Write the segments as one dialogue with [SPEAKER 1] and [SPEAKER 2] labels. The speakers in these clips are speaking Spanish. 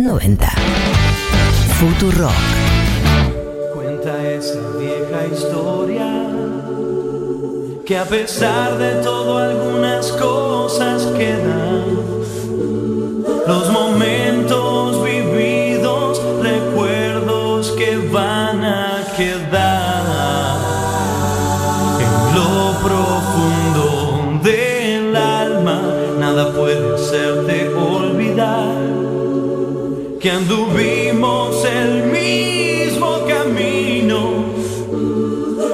[SPEAKER 1] 90. Futurock.
[SPEAKER 2] Cuenta esa vieja historia que a pesar de todo algunas cosas quedan. Los momentos que anduvimos el mismo camino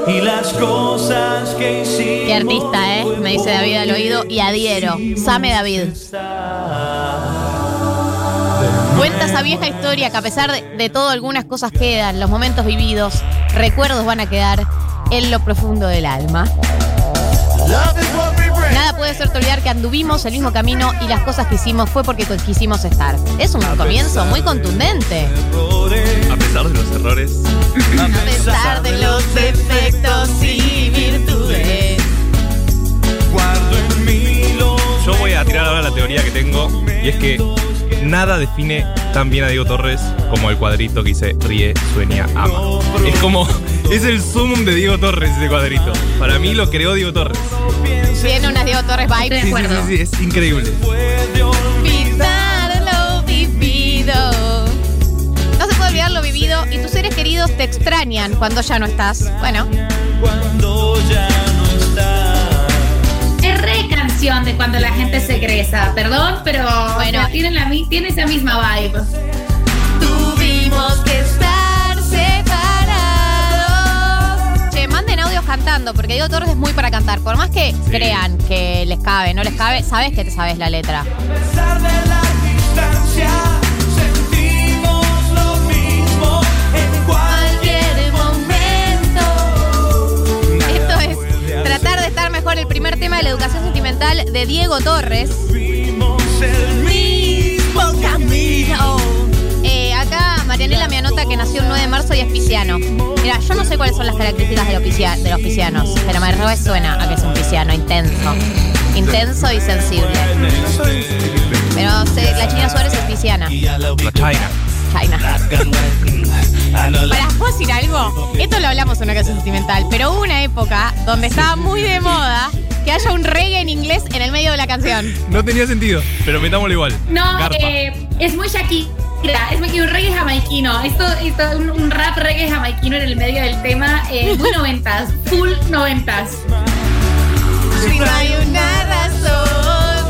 [SPEAKER 2] y las cosas que hicimos.
[SPEAKER 3] Qué artista, ¿eh? Me dice David al oído y adhiero. Same David. Cuenta esa vieja historia que a pesar de, de todo algunas cosas quedan, los momentos vividos, recuerdos van a quedar en lo profundo del alma. Nada puede hacerte olvidar que anduvimos el mismo camino y las cosas que hicimos fue porque quisimos estar. Es un comienzo muy contundente.
[SPEAKER 4] A pesar de los errores,
[SPEAKER 3] A pesar de los defectos y virtudes.
[SPEAKER 2] Guardo en mí los
[SPEAKER 4] yo voy a tirar ahora la teoría que tengo y es que nada define tan bien a Diego Torres como el cuadrito que dice ríe, sueña, ama. Es como, es el sumum de Diego Torres ese cuadrito. Para mí lo creó Diego Torres.
[SPEAKER 3] Tiene unas Diego Torres vibes.
[SPEAKER 4] Sí, sí, sí, sí, es increíble.
[SPEAKER 2] puede
[SPEAKER 3] Olvidar lo vivido. No se puede olvidar lo vivido y tus seres queridos te extrañan cuando ya no estás. Bueno,
[SPEAKER 2] cuando ya no está.
[SPEAKER 5] Es re canción de cuando la gente se egresa, perdón, pero
[SPEAKER 3] Bueno.
[SPEAKER 5] la, mi- tiene esa misma vibe.
[SPEAKER 3] tuvimos que Cantando, porque Diego Torres es muy para cantar. Por más que crean que les cabe, no les cabe, sabes que te sabes la letra.
[SPEAKER 2] A pesar de la distancia, sentimos lo mismo en
[SPEAKER 3] Cualquier momento. Esto es tratar de estar mejor. El primer tema de la educación sentimental de Diego Torres.
[SPEAKER 2] Fuimos el
[SPEAKER 3] Marianela me anota que nació el 9 de marzo y es pisciano. Mira, yo no sé cuáles son las características de los, piscia- de los piscianos, pero me re suena a que es un pisciano intenso. Intenso y sensible. Pero sé, la China Suárez es pisciana.
[SPEAKER 4] La China.
[SPEAKER 3] China. Para, ¿puedo decir algo? Esto lo hablamos en una ocasión sentimental, pero hubo una época donde estaba muy de moda que haya un reggae en inglés en el medio de la canción.
[SPEAKER 4] No tenía sentido, pero metámoslo igual.
[SPEAKER 5] No, eh, es muy Shakira. Es muy que un reggae jamaiquino. Esto, esto un, un rap reggae jamaiquino en el medio del tema. eh, muy noventas. Full noventas.
[SPEAKER 3] Si no hay una razón,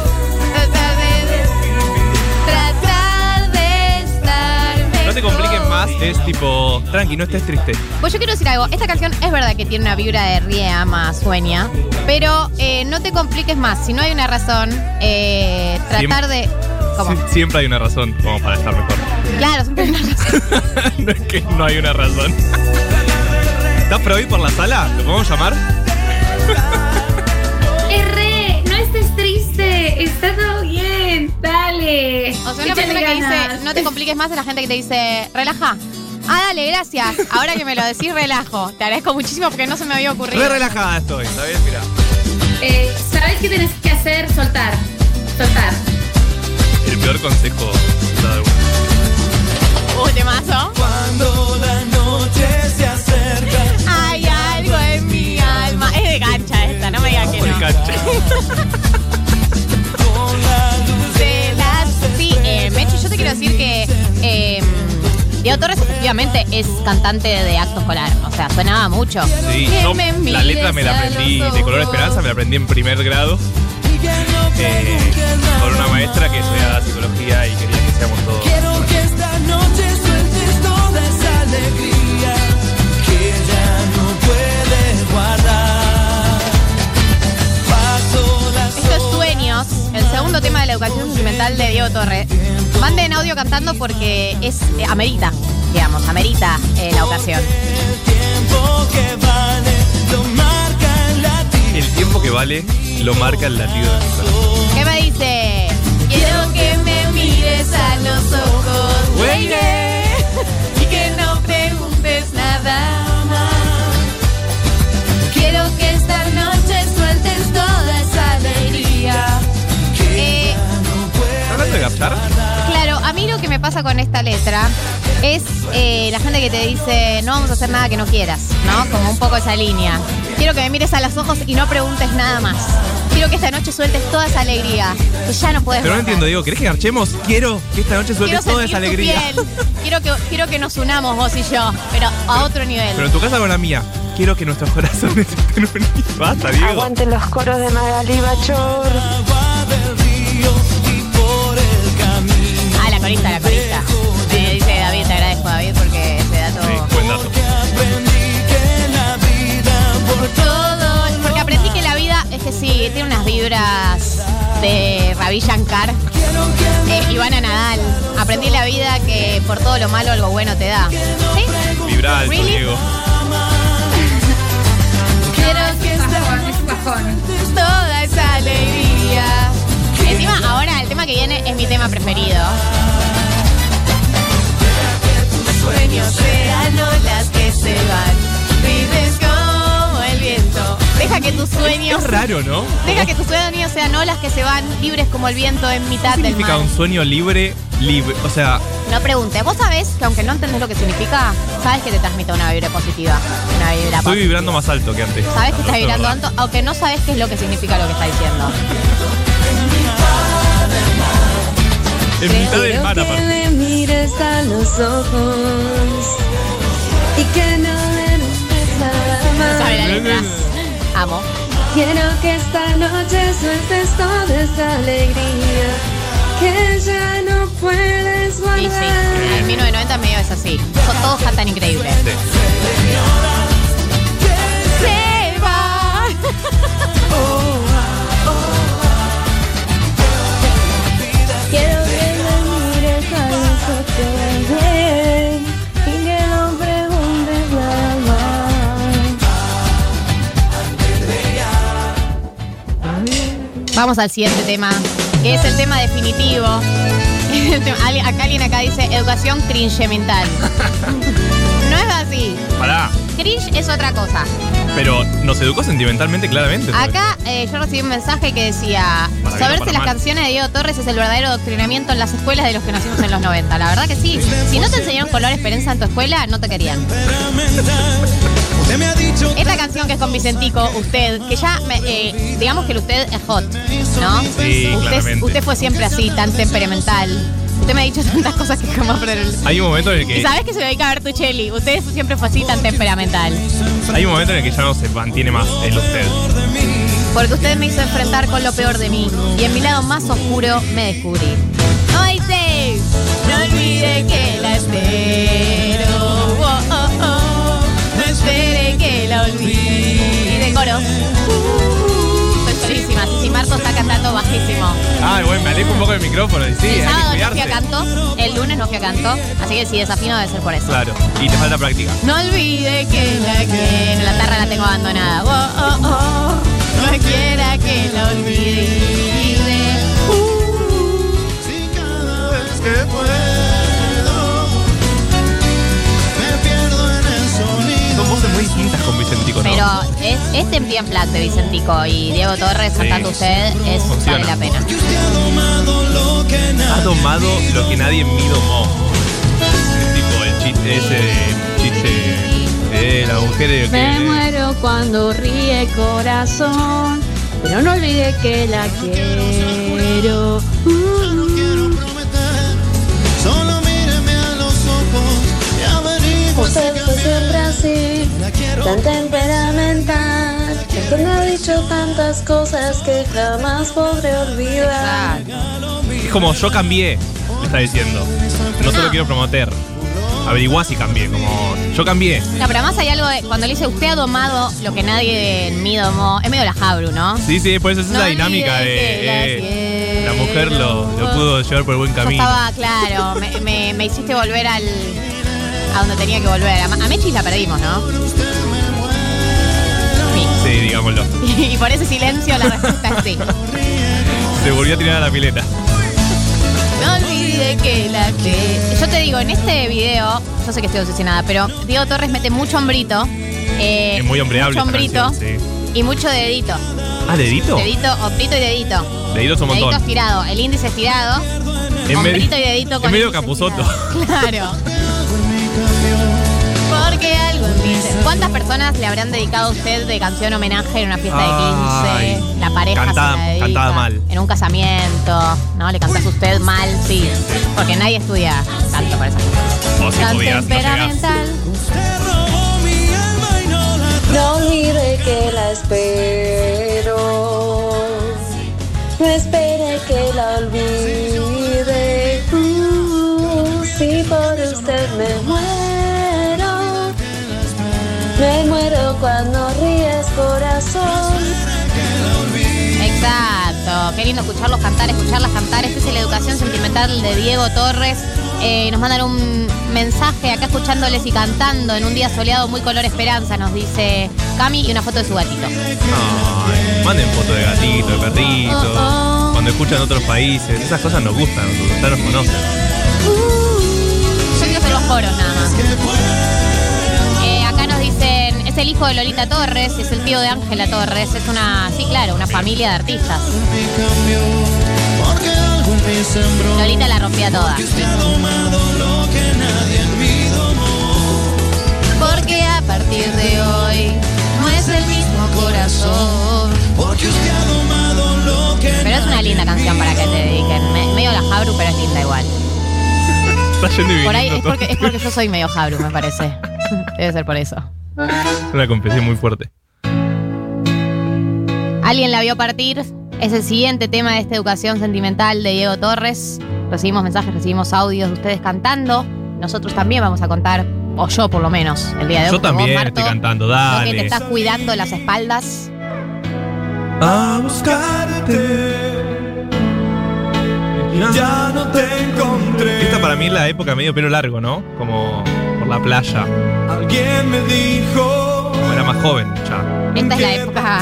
[SPEAKER 3] tratar de, tratar de estar
[SPEAKER 4] No te compliques más, es tipo, tranqui, no estés triste.
[SPEAKER 3] Pues yo quiero decir algo, esta canción es verdad que tiene una vibra de ríe, ama, sueña, pero eh, no te compliques más, si no hay una razón, eh, tratar de... ¿Cómo?
[SPEAKER 4] Sie- siempre hay una razón como para estar mejor.
[SPEAKER 3] Claro, siempre hay una razón.
[SPEAKER 4] no es que no hay una razón. ¿Estás hoy por la sala? ¿Lo podemos llamar?
[SPEAKER 5] R, no estés triste. Está todo bien. Dale.
[SPEAKER 3] O sea, una
[SPEAKER 5] Échale
[SPEAKER 3] persona que dice, no te compliques más es la gente que te dice, relaja. Ah, dale, gracias. Ahora que me lo decís, relajo. Te agradezco muchísimo porque no se me había ocurrido.
[SPEAKER 4] Re relajada estoy, ¿está bien? Mira.
[SPEAKER 5] Eh, ¿Sabes qué tienes que hacer? Soltar. Soltar.
[SPEAKER 4] El peor consejo dado alguna vez.
[SPEAKER 3] Uh, temazo.
[SPEAKER 2] Cuando la noche se acerca.
[SPEAKER 3] Hay algo en mi alma. Es de gancha esta, no me digan que no.
[SPEAKER 4] cancha.
[SPEAKER 2] Con la luz
[SPEAKER 3] de las... Sí, eh, Mechi, yo te quiero decir que eh, Diego Torres efectivamente es cantante de acto escolar. O sea, sonaba mucho.
[SPEAKER 4] Sí, yo la letra me la aprendí de color esperanza, me la aprendí en primer grado. Eh, con una maestra que estudiaba psicología y quería que seamos todos.
[SPEAKER 2] Quiero que esta noche sueltes toda esa alegría que ya no puedes guardar. Paso las
[SPEAKER 3] Esto es Sueños, el segundo tema de la educación sentimental de Diego Torres. Manden audio cantando porque es eh, amerita, digamos, amerita eh, la ocasión.
[SPEAKER 2] el tiempo que vale el
[SPEAKER 4] tiempo que vale lo marca el latido de mi corazón.
[SPEAKER 3] ¿Qué me dice? Quiero que me mires a los ojos,
[SPEAKER 4] Güey.
[SPEAKER 3] y que no preguntes nada más. Quiero que esta noche sueltes toda esa alegría. Eh,
[SPEAKER 4] ¿Estás hablando de Gaptar?
[SPEAKER 3] A mí lo que me pasa con esta letra es eh, la gente que te dice, no vamos a hacer nada que no quieras, ¿no? Como un poco esa línea. Quiero que me mires a los ojos y no preguntes nada más. Quiero que esta noche sueltes toda esa alegría, que ya no puedes
[SPEAKER 4] Pero no entiendo, digo, ¿querés que garchemos? Quiero que esta noche
[SPEAKER 3] Quiero
[SPEAKER 4] sueltes toda
[SPEAKER 3] sentir
[SPEAKER 4] esa
[SPEAKER 3] tu
[SPEAKER 4] alegría.
[SPEAKER 3] piel. Quiero que, quiero que nos unamos vos y yo, pero a otro nivel.
[SPEAKER 4] Pero en tu casa con la mía, quiero que nuestros corazones estén unidos. Basta, Diego.
[SPEAKER 6] Aguanten los coros de Magali Bachor.
[SPEAKER 3] Vibras de Ravi Shankar eh, Ivana Nadal. Aprendí la vida que por todo lo malo algo bueno te da. ¿Sí?
[SPEAKER 4] Vibra alto,
[SPEAKER 3] Really?
[SPEAKER 4] Diego.
[SPEAKER 3] Toda esa alegría. Encima, ahora el tema que viene es mi tema preferido. Sueños sean olas que se van, vives como el viento. Deja que tus sueños,
[SPEAKER 4] Es raro, ¿no?
[SPEAKER 3] deja que tus sueños sean olas que se van libres como el viento en mitad
[SPEAKER 4] ¿Qué
[SPEAKER 3] del
[SPEAKER 4] significa
[SPEAKER 3] mar.
[SPEAKER 4] un sueño libre? Libre. O sea,
[SPEAKER 3] No preguntes, vos sabés que aunque no entendés lo que significa, sabes que te transmite una vibra positiva. Una vibra
[SPEAKER 4] estoy
[SPEAKER 3] positiva.
[SPEAKER 4] vibrando más alto que antes.
[SPEAKER 3] Sabes que estás vibrando
[SPEAKER 4] verdad.
[SPEAKER 3] alto, aunque no sabes qué es lo que significa lo que está diciendo.
[SPEAKER 4] En mitad del mar,
[SPEAKER 6] que
[SPEAKER 4] aparte.
[SPEAKER 6] le mires a los ojos y que no
[SPEAKER 3] sabe la. Amo.
[SPEAKER 6] Quiero que esta noche sueltes toda esa alegría que ya no puedes
[SPEAKER 3] Y sí,
[SPEAKER 6] guardar.
[SPEAKER 3] en 1990 medio es así. Son todos cantan increíbles.
[SPEAKER 4] Sí.
[SPEAKER 3] Se va. Vamos al siguiente tema, que es el tema definitivo. Acá alguien acá dice educación cringe mental. No es así.
[SPEAKER 4] Pará.
[SPEAKER 3] Cringe es otra cosa.
[SPEAKER 4] Pero nos educó sentimentalmente, claramente.
[SPEAKER 3] Acá eh, yo recibí un mensaje que decía,
[SPEAKER 4] Para
[SPEAKER 3] saberse
[SPEAKER 4] para
[SPEAKER 3] las
[SPEAKER 4] mal.
[SPEAKER 3] canciones de Diego Torres es el verdadero adoctrinamiento en las escuelas de los que nacimos en los 90. La verdad que sí. Si no te enseñaron color esperanza en tu escuela, no te querían. Esta canción que es con Vicentico, usted, que ya, eh, digamos que el usted es hot, ¿no?
[SPEAKER 4] Sí,
[SPEAKER 3] usted, usted fue siempre así, tan temperamental. Usted me ha dicho tantas cosas que jamás pero
[SPEAKER 4] Hay un momento en el
[SPEAKER 3] Y
[SPEAKER 4] que.
[SPEAKER 3] sabes que se dedica a ver tu cheli. Usted siempre fue así, tan temperamental.
[SPEAKER 4] Hay un momento en el que ya no se mantiene más el usted.
[SPEAKER 3] Porque usted me hizo enfrentar con lo peor de mí. Y en mi lado más oscuro me descubrí. Hoy sé, no olvide que la espero. No espere que la olvide. Coros. Soy solísima. Si Marto está cantando bajísimo.
[SPEAKER 4] Ah, bueno, me alejo un poco del micrófono y sí,
[SPEAKER 3] el
[SPEAKER 4] hay
[SPEAKER 3] sábado
[SPEAKER 4] que
[SPEAKER 3] no fui a
[SPEAKER 4] cuidarse.
[SPEAKER 3] canto. El lunes no fui a canto. Así que si desafino debe ser por eso.
[SPEAKER 4] Claro, y te falta práctica.
[SPEAKER 3] No olvide que la quiere. La tarra la tengo abandonada. Oh, oh, oh. No quiera que la olvide.
[SPEAKER 2] Si cada vez que puedo
[SPEAKER 3] es, este en en Black de Vicentico y Diego Torres cantando usted es
[SPEAKER 4] Funciona.
[SPEAKER 3] vale la pena.
[SPEAKER 2] Ha domado lo que
[SPEAKER 4] nadie en mí domó. Es tipo el chiste ese de chiste de la mujer de
[SPEAKER 6] Me
[SPEAKER 4] que.
[SPEAKER 6] muero cuando ríe corazón, pero no olvide que la quiero.
[SPEAKER 2] No quiero prometer, solo míreme a los ojos y averigüe
[SPEAKER 6] Usted fue siempre así,
[SPEAKER 2] La quiero
[SPEAKER 6] tan temperamental. Que me ha dicho tantas cosas que jamás podré olvidar.
[SPEAKER 4] Es como yo cambié, le está diciendo. No solo
[SPEAKER 3] No.
[SPEAKER 4] quiero prometer. Averiguá si cambié, como yo cambié.
[SPEAKER 3] No, pero además hay algo de cuando le dice usted ha domado lo que nadie en mí domó. Es medio la Jabru, ¿no?
[SPEAKER 4] Sí, sí, por eso es
[SPEAKER 3] No
[SPEAKER 4] esa dinámica
[SPEAKER 3] que
[SPEAKER 4] de. eh, la mujer lo, lo pudo llevar por el buen
[SPEAKER 3] Yo
[SPEAKER 4] camino.
[SPEAKER 3] estaba, claro, me, me- me hiciste volver al. a donde tenía que volver. A, a Mechis la perdimos, ¿no? Sí.
[SPEAKER 4] Digámoslo.
[SPEAKER 3] Y por ese silencio la respuesta es sí.
[SPEAKER 4] Se volvió a tirar a la pileta.
[SPEAKER 3] No olvide que la que. Yo te digo, en este video, yo sé que estoy obsesionada, pero Diego Torres mete mucho hombrito. eh,
[SPEAKER 4] Es muy hombreable
[SPEAKER 3] Mucho hombrito
[SPEAKER 4] canción, sí.
[SPEAKER 3] y mucho dedito.
[SPEAKER 4] Ah, dedito.
[SPEAKER 3] Dedito, hombrito y dedito.
[SPEAKER 4] Deditos un
[SPEAKER 3] Dedito
[SPEAKER 4] montón.
[SPEAKER 3] estirado, el índice estirado.
[SPEAKER 4] En
[SPEAKER 3] Hombrito
[SPEAKER 4] medio-
[SPEAKER 3] y dedito
[SPEAKER 4] en
[SPEAKER 3] con
[SPEAKER 4] medio
[SPEAKER 3] el
[SPEAKER 4] Capusotto.
[SPEAKER 3] Claro. Porque algo en mí se- ¿Cuántas personas le habrán dedicado a usted de canción homenaje en una fiesta
[SPEAKER 4] Ay,
[SPEAKER 3] de 15? La pareja
[SPEAKER 4] cantada-
[SPEAKER 3] se la dedica.
[SPEAKER 4] cantada mal.
[SPEAKER 3] En un casamiento, ¿no? Le cantás a usted mal, sí. Porque nadie estudia canto para esas cosas.
[SPEAKER 4] O si
[SPEAKER 3] Tan
[SPEAKER 4] podías, no llegás.
[SPEAKER 3] temperamental.
[SPEAKER 6] No olvide que la espero. No espere
[SPEAKER 3] Qué lindo escucharlos cantar, escucharlas cantar. Este es la educación sentimental de Diego Torres. Eh, nos mandan un mensaje acá escuchándoles y cantando en un día soleado muy color esperanza, nos dice Cami y una foto de su gatito.
[SPEAKER 4] Ay, manden fotos de gatito, de perrito.
[SPEAKER 3] Oh, oh.
[SPEAKER 4] Cuando escuchan otros países. Esas cosas nos gustan, nosotros, ya nos conocen.
[SPEAKER 3] Yo quiero hacer los coros nada más. El hijo de Lolita Torres, es el tío de Ángela Torres, es una, sí claro, una familia de artistas. Lolita la rompía toda. Porque a partir de hoy no es el mismo corazón. Pero es una linda canción para que te dediquen. Me- medio la Jabru, pero es linda igual.
[SPEAKER 4] Está yendo
[SPEAKER 3] Por ahí es porque, es porque yo soy medio Jabru, me parece. Debe ser por eso.
[SPEAKER 4] Una confesión muy fuerte.
[SPEAKER 3] Alguien la vio partir. Es el siguiente tema de esta educación sentimental de Diego Torres. Recibimos mensajes, recibimos audios de ustedes cantando. Nosotros también vamos a contar, o yo por lo menos, el día de hoy.
[SPEAKER 4] Yo también
[SPEAKER 3] vos, Marto,
[SPEAKER 4] estoy cantando,
[SPEAKER 3] vos que
[SPEAKER 4] dale.
[SPEAKER 3] te estás cuidando las espaldas.
[SPEAKER 2] A buscarte. Ya no te encontré.
[SPEAKER 4] Esta para mí es la época medio pelo largo, ¿no? Como por la playa.
[SPEAKER 2] Alguien me dijo.
[SPEAKER 4] Como era más joven ya.
[SPEAKER 3] Esta es la época.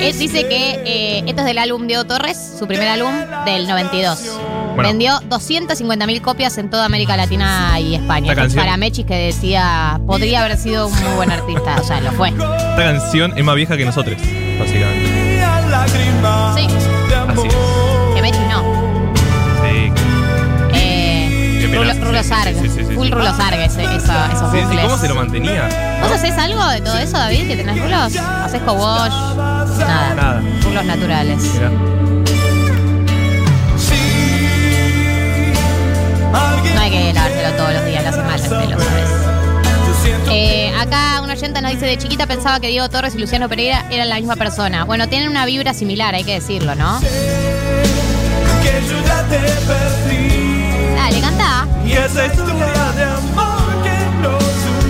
[SPEAKER 3] Él dice que eh, esto es del álbum Diego Torres, su primer álbum del 92.
[SPEAKER 4] Bueno.
[SPEAKER 3] Vendió 250.000 copias en toda América Latina y España.
[SPEAKER 4] Esta canción-
[SPEAKER 3] Para Mechis que decía, podría haber sido un muy buen artista. O sea, lo fue.
[SPEAKER 4] Esta canción es más vieja que nosotros, básicamente.
[SPEAKER 3] Sí. Rulo, Sarg.
[SPEAKER 4] sí, sí, sí.
[SPEAKER 3] Full Rulo Sarg, ese- esa- esos
[SPEAKER 4] Sí,
[SPEAKER 3] bucles.
[SPEAKER 4] ¿Cómo se lo mantenía?
[SPEAKER 3] ¿Vos haces algo de todo eso, David? ¿Que tenés rulos? ¿Haces co-wash? Nada.
[SPEAKER 4] Nada.
[SPEAKER 3] Rulos naturales.
[SPEAKER 4] Mirá.
[SPEAKER 3] No hay que lavárselo todos los días, mal el pelo, ¿sabes? Eh, acá una oyenta nos dice, de chiquita pensaba que Diego Torres y Luciano Pereira eran la misma persona. Bueno, tienen una vibra similar, hay que decirlo, ¿no?
[SPEAKER 2] Que yo ya te perdí.
[SPEAKER 3] Dale,
[SPEAKER 2] esa historia de amor que nos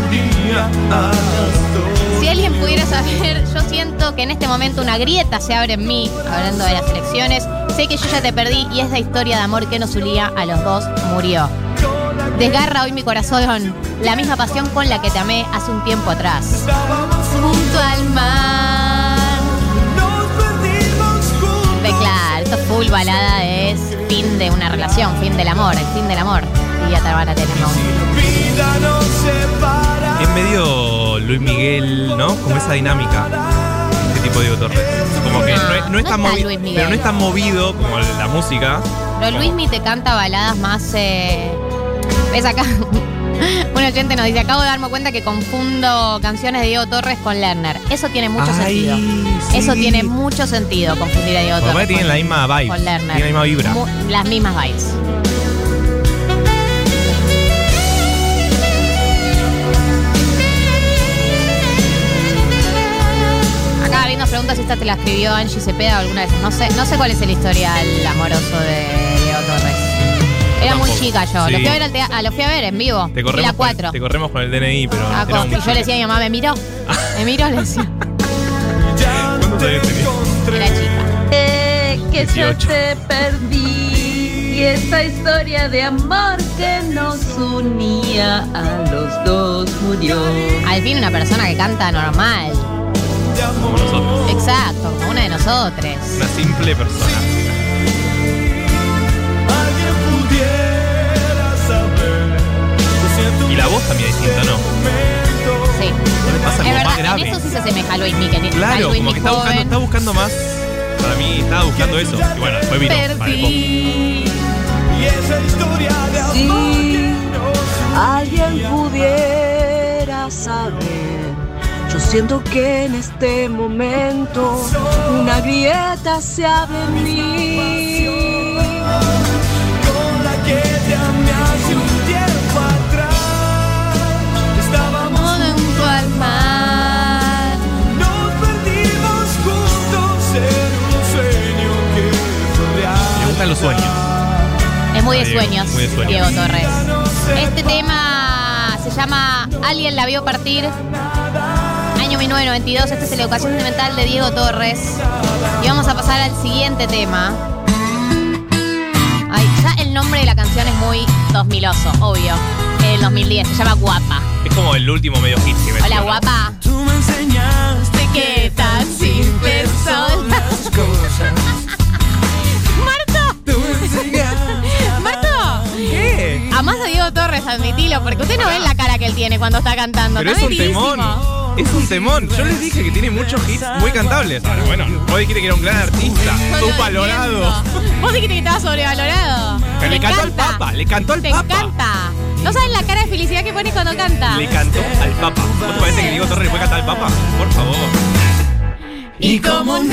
[SPEAKER 2] unía a los.
[SPEAKER 3] Si alguien pudiera saber, yo siento que en este momento una grieta se abre en mí, hablando de las elecciones. Sé que yo ya te perdí y esa historia de amor que nos unía a los dos murió. Desgarra hoy mi corazón, la misma pasión con la que te amé hace un tiempo atrás. Junto al mar. Esto es full balada es fin de una relación, fin del amor, el fin del amor. Y ya te van a tener.
[SPEAKER 4] Es medio Luis Miguel, ¿no? Como esa dinámica. Este tipo de Diego Torres. Como que
[SPEAKER 3] No,
[SPEAKER 4] no, es- no
[SPEAKER 3] no
[SPEAKER 4] es tan
[SPEAKER 3] está
[SPEAKER 4] movido.
[SPEAKER 3] Luis.
[SPEAKER 4] Pero no es tan movido como la música.
[SPEAKER 3] Pero Luismi te canta baladas más. eh, ¿Ves acá? Un oyente nos dice: Acabo de darme cuenta que confundo canciones de Diego Torres con Lerner. Eso tiene mucho
[SPEAKER 4] Ay,
[SPEAKER 3] sentido.
[SPEAKER 4] sí.
[SPEAKER 3] Eso tiene mucho sentido, confundir a Diego
[SPEAKER 4] Porque
[SPEAKER 3] Torres.
[SPEAKER 4] tienen
[SPEAKER 3] con-
[SPEAKER 4] la misma vibe.
[SPEAKER 3] con Lerner.
[SPEAKER 4] Tienen la misma vibra.
[SPEAKER 3] Mu- las mismas vibes. Acá alguien nos pregunta si esta te la escribió Angie Cepeda alguna vez. No sé, no sé cuál es el historial amoroso de Diego Torres. Era muy
[SPEAKER 4] Tampoco.
[SPEAKER 3] chica yo. Lo
[SPEAKER 4] Sí.
[SPEAKER 3] fui a ver, al tea- ah, lo fui a ver en vivo.
[SPEAKER 4] Te corremos,
[SPEAKER 3] la
[SPEAKER 4] con,
[SPEAKER 3] 4.
[SPEAKER 4] te corremos con el DNI, pero.
[SPEAKER 3] Ah,
[SPEAKER 4] era
[SPEAKER 3] y
[SPEAKER 4] muy
[SPEAKER 3] yo le
[SPEAKER 4] chica.
[SPEAKER 3] decía a mi mamá, me miró. Me miró, le decía.
[SPEAKER 2] Ya
[SPEAKER 4] ¿Cuántos
[SPEAKER 2] te
[SPEAKER 4] años
[SPEAKER 2] encontré.
[SPEAKER 3] Era chica.
[SPEAKER 6] Eh, que yo
[SPEAKER 4] 18.
[SPEAKER 6] te perdí y esta historia de amor que nos unía a los dos murió.
[SPEAKER 3] Al fin una persona que canta normal.
[SPEAKER 4] Como nosotros.
[SPEAKER 3] Exacto, como una de nosotros.
[SPEAKER 4] Una simple persona. También es distinta, ¿no?
[SPEAKER 3] Sí.
[SPEAKER 4] ¿No le pasa
[SPEAKER 3] Es
[SPEAKER 4] como más
[SPEAKER 3] verdad,
[SPEAKER 4] grave?
[SPEAKER 3] en eso sí se asemeja a Luis Mi, que tiene a
[SPEAKER 4] Claro,
[SPEAKER 3] Luis
[SPEAKER 4] como que está buscando, está buscando más. Para mí estaba buscando eso. Y bueno, después vino. Pop.
[SPEAKER 6] Perdí.
[SPEAKER 2] Y esa historia de amor
[SPEAKER 6] Si alguien pudiera saber, yo siento que en este momento una grieta se abre en mí.
[SPEAKER 4] Gustan los sueños.
[SPEAKER 3] Es muy de
[SPEAKER 4] Diego,
[SPEAKER 3] sueños,
[SPEAKER 4] muy de sueños.
[SPEAKER 3] Diego Torres. Este tema se llama Alguien la vio partir. Año 1992. Este es el Educación Sentimental de Diego Torres. Y vamos a pasar al siguiente tema. Ay, ya el nombre de la canción es muy 2000oso, obvio. El 2010, se llama Guapa.
[SPEAKER 4] Es como el último medio hit que me
[SPEAKER 3] Hola, guapa.
[SPEAKER 2] Tú me enseñaste
[SPEAKER 3] ¿Qué tan simple son las
[SPEAKER 2] cosas.
[SPEAKER 3] Torres, admitilo, porque usted no ve la cara que él tiene cuando está cantando.
[SPEAKER 4] Pero
[SPEAKER 3] está
[SPEAKER 4] es un temón. Es un temón. Yo les dije que tiene muchos hits muy cantables. Ahora, bueno, vos dijiste que era un gran artista. Subvalorado.
[SPEAKER 3] Vos dijiste que estaba sobrevalorado.
[SPEAKER 4] Pero le cantó al. Papa, le cantó al
[SPEAKER 3] Te
[SPEAKER 4] Papa.
[SPEAKER 3] encanta. No sabes la cara de felicidad que pones cuando canta.
[SPEAKER 4] Le cantó al Papa. ¿Vos te parece que Diego Torres le puede cantar al Papa? Por favor.
[SPEAKER 3] Y como un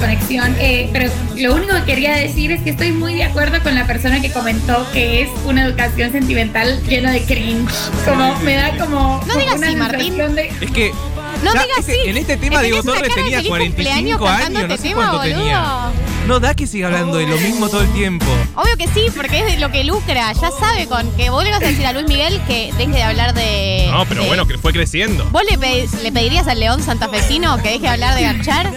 [SPEAKER 5] conexión, eh, pero lo único que quería decir es que estoy muy de acuerdo con la persona que comentó que es una educación sentimental llena de cringe. Como me da como,
[SPEAKER 3] No digas
[SPEAKER 5] una
[SPEAKER 3] así, Martín.
[SPEAKER 5] sensación de-
[SPEAKER 4] Es que.
[SPEAKER 3] No
[SPEAKER 4] ya
[SPEAKER 3] digas
[SPEAKER 4] este-
[SPEAKER 3] así.
[SPEAKER 4] En este tema, Diego Torres tenía
[SPEAKER 3] feliz
[SPEAKER 4] 45
[SPEAKER 3] cumpleaños
[SPEAKER 4] años, no
[SPEAKER 3] este
[SPEAKER 4] sé
[SPEAKER 3] tema,
[SPEAKER 4] cuánto tenía.
[SPEAKER 3] boludo.
[SPEAKER 4] No da que siga hablando de lo mismo todo el tiempo.
[SPEAKER 3] Obvio que sí, porque es de lo que lucra. Ya sabe con que vos le vas a decir a Luis Miguel que deje de hablar de.
[SPEAKER 4] No, pero
[SPEAKER 3] de-
[SPEAKER 4] bueno, que fue creciendo.
[SPEAKER 3] ¿Vos le, pe- le pedirías al León Santafesino que deje de hablar de garchar?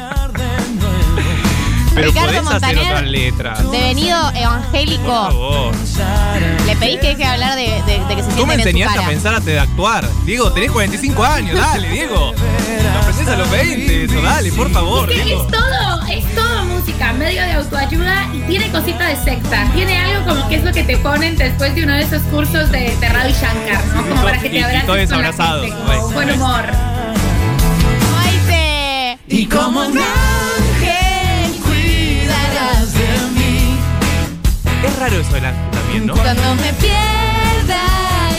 [SPEAKER 4] Pero
[SPEAKER 3] Ricardo
[SPEAKER 4] podés hacer otras letras.
[SPEAKER 3] Devenido
[SPEAKER 4] Por
[SPEAKER 3] evangélico,
[SPEAKER 4] favor.
[SPEAKER 3] le pedís que deje de hablar de, de- de que se
[SPEAKER 4] Tú me
[SPEAKER 3] sienten en su
[SPEAKER 4] enseñaste a pensar antes de actuar. Diego, tenés 45 años, dale, Diego. Lo aprendés a los 20, eso, dale, por favor,
[SPEAKER 5] Es que es todo, es todo música, medio de autoayuda y tiene cosita de secta. Tiene algo como que es lo que te ponen después de uno de esos cursos de, de Ravi Shankar, ¿no? Como para que te
[SPEAKER 4] y
[SPEAKER 5] abraces
[SPEAKER 4] todos
[SPEAKER 5] con la
[SPEAKER 4] abrazados.
[SPEAKER 5] gente, como
[SPEAKER 4] Ay,
[SPEAKER 5] buen humor.
[SPEAKER 2] Y como un
[SPEAKER 4] Es raro eso del ángel también, ¿no?
[SPEAKER 3] Cuando me pierda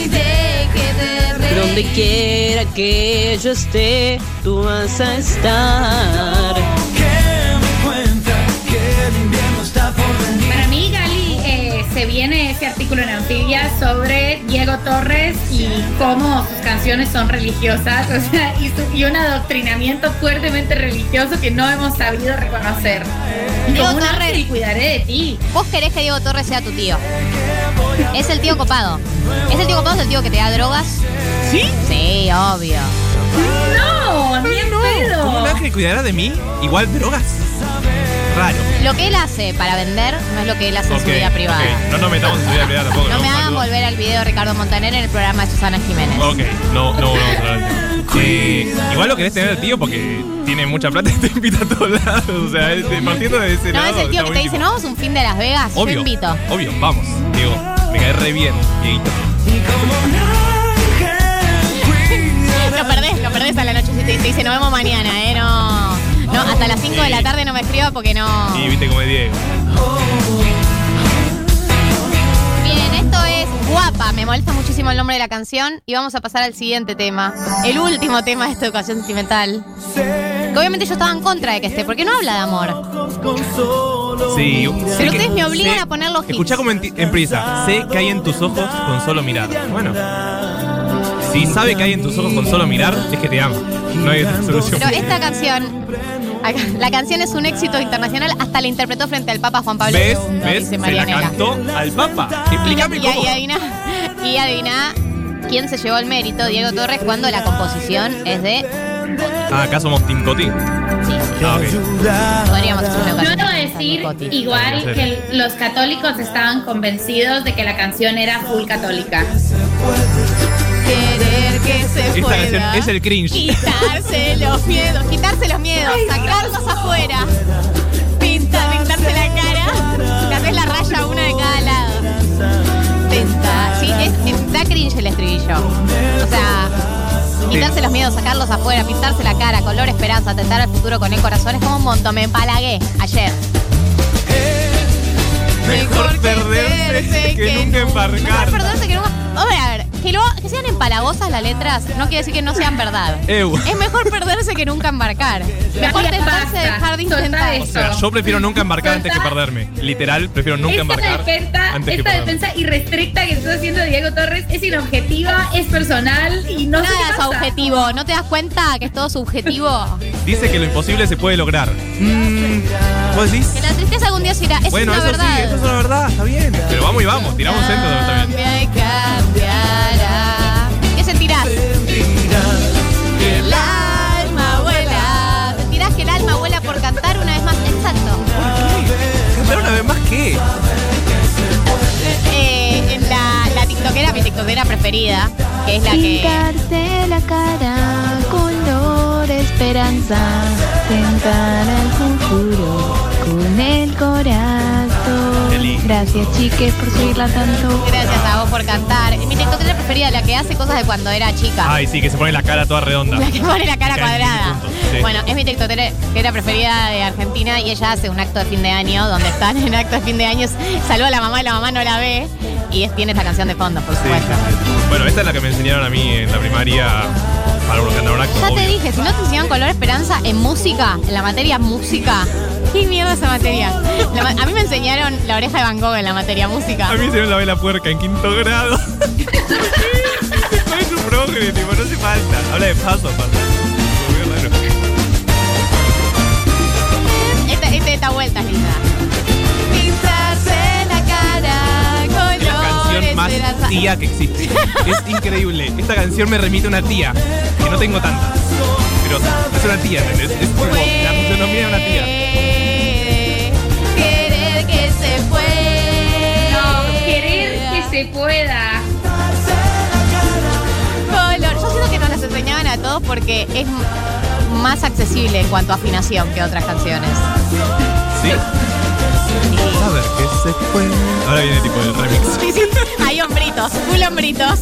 [SPEAKER 3] y deje de reír.
[SPEAKER 6] Donde quiera que yo esté, tú vas a estar.
[SPEAKER 2] Que me cuenta que el invierno está por venir.
[SPEAKER 5] Para mí, Gali, eh, se viene ese artículo en Anfibia sobre Diego Torres y cómo sus canciones son religiosas, o sea, y, su- y un adoctrinamiento fuertemente religioso que no hemos sabido reconocer.
[SPEAKER 3] Diego
[SPEAKER 5] Como un
[SPEAKER 3] Torres-
[SPEAKER 5] ángel cuidaré de ti.
[SPEAKER 3] Vos querés que Diego Torres sea tu tío. Es el tío copado. Es el tío copado, es el tío que te da drogas.
[SPEAKER 4] ¿Sí?
[SPEAKER 3] Sí, obvio.
[SPEAKER 5] No, ni en
[SPEAKER 4] ¿Cómo un
[SPEAKER 5] pedo.
[SPEAKER 4] ángel cuidará de mí? Igual drogas. Raro.
[SPEAKER 3] Lo que él hace para vender no es lo que él hace en su
[SPEAKER 4] Ok,
[SPEAKER 3] vida privada.
[SPEAKER 4] ok. No nos metamos en su vida privada tampoco.
[SPEAKER 3] No me hagan
[SPEAKER 4] Saludos.
[SPEAKER 3] volver al video de Ricardo Montaner en el programa de Susana Jiménez.
[SPEAKER 4] Ok, no, no volvamos a hablar del tema. Igual lo querés tener al tío porque tiene mucha plata y te invita a todos lados. O sea, partiendo de ese
[SPEAKER 3] No,
[SPEAKER 4] lado.
[SPEAKER 3] es el tío que te dice. ¿no vamos a un fin de Las Vegas? Yo
[SPEAKER 4] Obvio,
[SPEAKER 3] invito.
[SPEAKER 4] obvio, vamos. Diego, me cae re bien, Dieguito.
[SPEAKER 3] Lo perdés, lo perdés a la noche. Te, te dice, nos vemos mañana, ¿eh? No, no hasta las 5 de la tarde no me escriba porque no...
[SPEAKER 4] Y viste como es Diego.
[SPEAKER 3] Guapa. Me molesta muchísimo el nombre de la canción. Y vamos a pasar al siguiente tema. El último tema de esta educación sentimental. Que obviamente yo estaba en contra de que esté, porque no habla de amor.
[SPEAKER 4] Sí,
[SPEAKER 3] Pero ustedes me obligan
[SPEAKER 4] sé-
[SPEAKER 3] a poner los hits.
[SPEAKER 4] Escuchá como en, en prisa. Sé que hay en tus ojos con solo mirar. Bueno. Si sabe que hay en tus ojos con solo mirar, es que te ama. No hay otra solución.
[SPEAKER 3] Pero esta canción, la canción es un éxito internacional, hasta la interpretó frente al Papa Juan Pablo
[SPEAKER 4] ¿Ves?
[SPEAKER 3] II,
[SPEAKER 4] ¿Ves?
[SPEAKER 3] dice
[SPEAKER 4] Se la
[SPEAKER 3] Marianela.
[SPEAKER 4] cantó al Papa. Explícame
[SPEAKER 3] y,
[SPEAKER 4] cómo.
[SPEAKER 3] y adivina, y adivina quién se llevó el mérito, Diego Torres, cuando la composición es de.
[SPEAKER 4] Ah, acá somos Team Coti. Ah, ok.
[SPEAKER 3] Podríamos hacer una
[SPEAKER 5] Yo debo
[SPEAKER 3] de
[SPEAKER 5] decir igual que los católicos estaban convencidos de que la canción era full católica
[SPEAKER 3] que se
[SPEAKER 4] Esta. Es el cringe.
[SPEAKER 3] Quitarse los miedos, quitarse los miedos, sacarlos afuera. Pinta, pintarse la cara. Te haces la raya una de cada lado. Pinta. Da cringe el estribillo. O sea. Quitarse los miedos, sacarlos afuera, pintarse la cara, color esperanza, atentar al futuro con el corazón es como un montón. Me empalagué ayer.
[SPEAKER 4] Mejor, mejor perderse que, que, nunca embarcar.
[SPEAKER 3] Mejor perderse que nunca. Vamos a ver, que, lo- que sean empalagosas las letras no quiere decir que no sean verdad. Es mejor perderse que nunca embarcar. Mejor
[SPEAKER 5] basta.
[SPEAKER 3] dejar de intentar.
[SPEAKER 5] eso.
[SPEAKER 4] O sea, yo prefiero nunca embarcar antes que perderme. Literal, prefiero nunca
[SPEAKER 5] esta
[SPEAKER 4] embarcar
[SPEAKER 5] defensa,
[SPEAKER 4] antes que
[SPEAKER 5] esta
[SPEAKER 4] perderme.
[SPEAKER 5] defensa irrestricta que está haciendo Diego Torres es inobjetiva, es personal y no sé
[SPEAKER 3] Nada
[SPEAKER 5] qué
[SPEAKER 3] es
[SPEAKER 5] pasa.
[SPEAKER 3] objetivo. ¿No te das cuenta que es todo subjetivo?
[SPEAKER 4] Dice que lo imposible se puede lograr. Mm, ¿Vos decís?
[SPEAKER 3] Que la tristeza algún día se irá. Eso
[SPEAKER 4] Bueno,
[SPEAKER 3] es una
[SPEAKER 4] eso
[SPEAKER 3] verdad.
[SPEAKER 4] sí, eso es una verdad, está bien. Pero vamos y vamos, tiramos centro también.
[SPEAKER 3] Qué? Eh, la, la tiktokera, mi tiktokera preferida, que es la que...
[SPEAKER 6] La cara color esperanza, tentar al futuro con el corazón. Gracias chiques por seguirla tanto.
[SPEAKER 3] Gracias a vos por cantar. Mi tiktokera preferida, la que hace cosas de cuando era chica.
[SPEAKER 4] Ay, sí, que se pone la cara toda redonda.
[SPEAKER 3] La que pone la cara
[SPEAKER 4] cae
[SPEAKER 3] cuadrada.
[SPEAKER 4] sí.
[SPEAKER 3] Bueno, es mi tiktokera preferida de Argentina y ella hace un acto de fin de año donde están en acto de fin de año. Saluda a la mamá y la mamá no la ve. Y es- tiene esta canción de fondo, por
[SPEAKER 4] Sí,
[SPEAKER 3] supuesto.
[SPEAKER 4] sí. Bueno, esta es la que me enseñaron a mí en la primaria para que andaba un acto.
[SPEAKER 3] Ya te dije, si no te enseñaron color esperanza en música, en la materia música, ¿qué mierda esa materia? La a mí me enseñaron la oreja de Van Gogh en la materia música.
[SPEAKER 4] A mí se me la vela puerca en quinto grado. es un progre, tipo, no hace falta. Habla de paso paso.
[SPEAKER 3] Esta, esta, esta vuelta es linda. Pintarse la cara,
[SPEAKER 4] Es la canción más tía que existe. Es increíble. Esta canción me remite a una tía, que no tengo tantas. Pero es una tía, ¿entendés? Es como la fisonomía de una tía.
[SPEAKER 3] Se
[SPEAKER 5] pueda.
[SPEAKER 3] Color. Yo siento que nos las enseñaban a todos porque es más accesible en cuanto a afinación que otras canciones.
[SPEAKER 4] ¿Sí? A ver, ¿qué se puede? Ahora viene tipo el remix.
[SPEAKER 3] Sí, sí. Hay hombritos, full hombritos.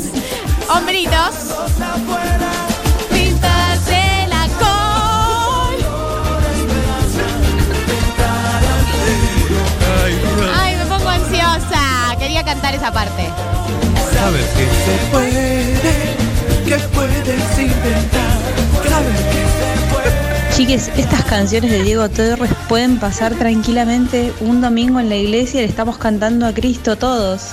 [SPEAKER 3] Hombritos. Cantar esa parte.
[SPEAKER 4] Saber que se puede, que puedes inventar. Saber que se puede.
[SPEAKER 7] Chiques, estas canciones de Diego Torres pueden pasar tranquilamente un domingo en la iglesia y le estamos cantando a Cristo todos.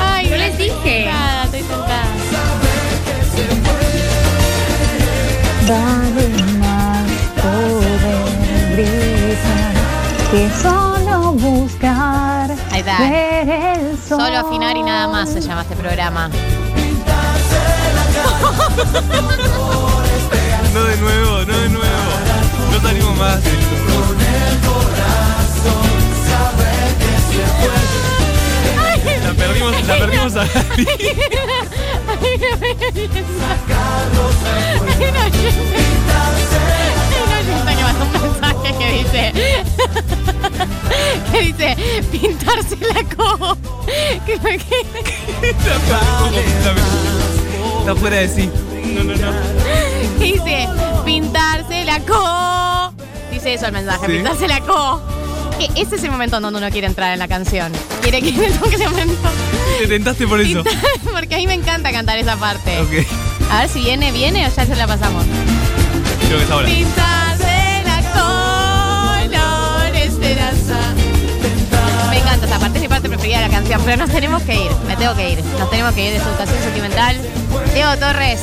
[SPEAKER 3] Ay,
[SPEAKER 5] Yo les dije.
[SPEAKER 3] estoy
[SPEAKER 6] más poder que Solo
[SPEAKER 3] afinar y nada más se llama este programa.
[SPEAKER 4] No de nuevo, no de nuevo. No salimos más. La perdimos, la perdimos a
[SPEAKER 3] oyenta que dice pintarse la co que me quedé-
[SPEAKER 4] La perdimos, la perdimos. Está fuera de sí. No, no, no.
[SPEAKER 3] dice pintarse la co dice eso el mensaje
[SPEAKER 4] Sí.
[SPEAKER 3] pintarse la co que ese es el momento en donde uno quiere entrar en la canción quiere que toque ese momento
[SPEAKER 4] Te tentaste por eso.
[SPEAKER 3] Pintar- porque a mí me encanta cantar esa parte
[SPEAKER 4] Ok.
[SPEAKER 3] a ver si viene viene o ya se la pasamos
[SPEAKER 4] Creo que es ahora.
[SPEAKER 3] Pintarse mi la canción, pero nos tenemos que ir, me tengo que ir, nos tenemos que ir de esta educación sentimental. Diego Torres,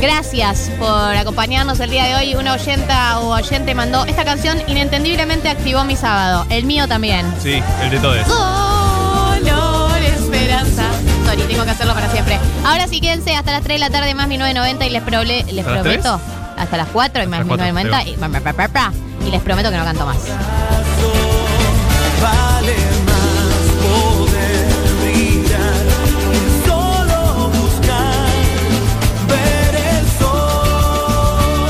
[SPEAKER 3] gracias por acompañarnos el día de hoy. Una oyenta o oyente mandó esta canción, inentendiblemente activó mi sábado, el mío también.
[SPEAKER 4] Sí, el de todos.
[SPEAKER 3] Color esperanza. Sorry, tengo que hacerlo para siempre. Ahora sí, quédense hasta las 3 de la tarde más 1990 y les, proble- les
[SPEAKER 4] ¿Hasta las
[SPEAKER 3] prometo. Hasta las 4 y más
[SPEAKER 4] las
[SPEAKER 3] 1990 y, y les prometo que no canto más.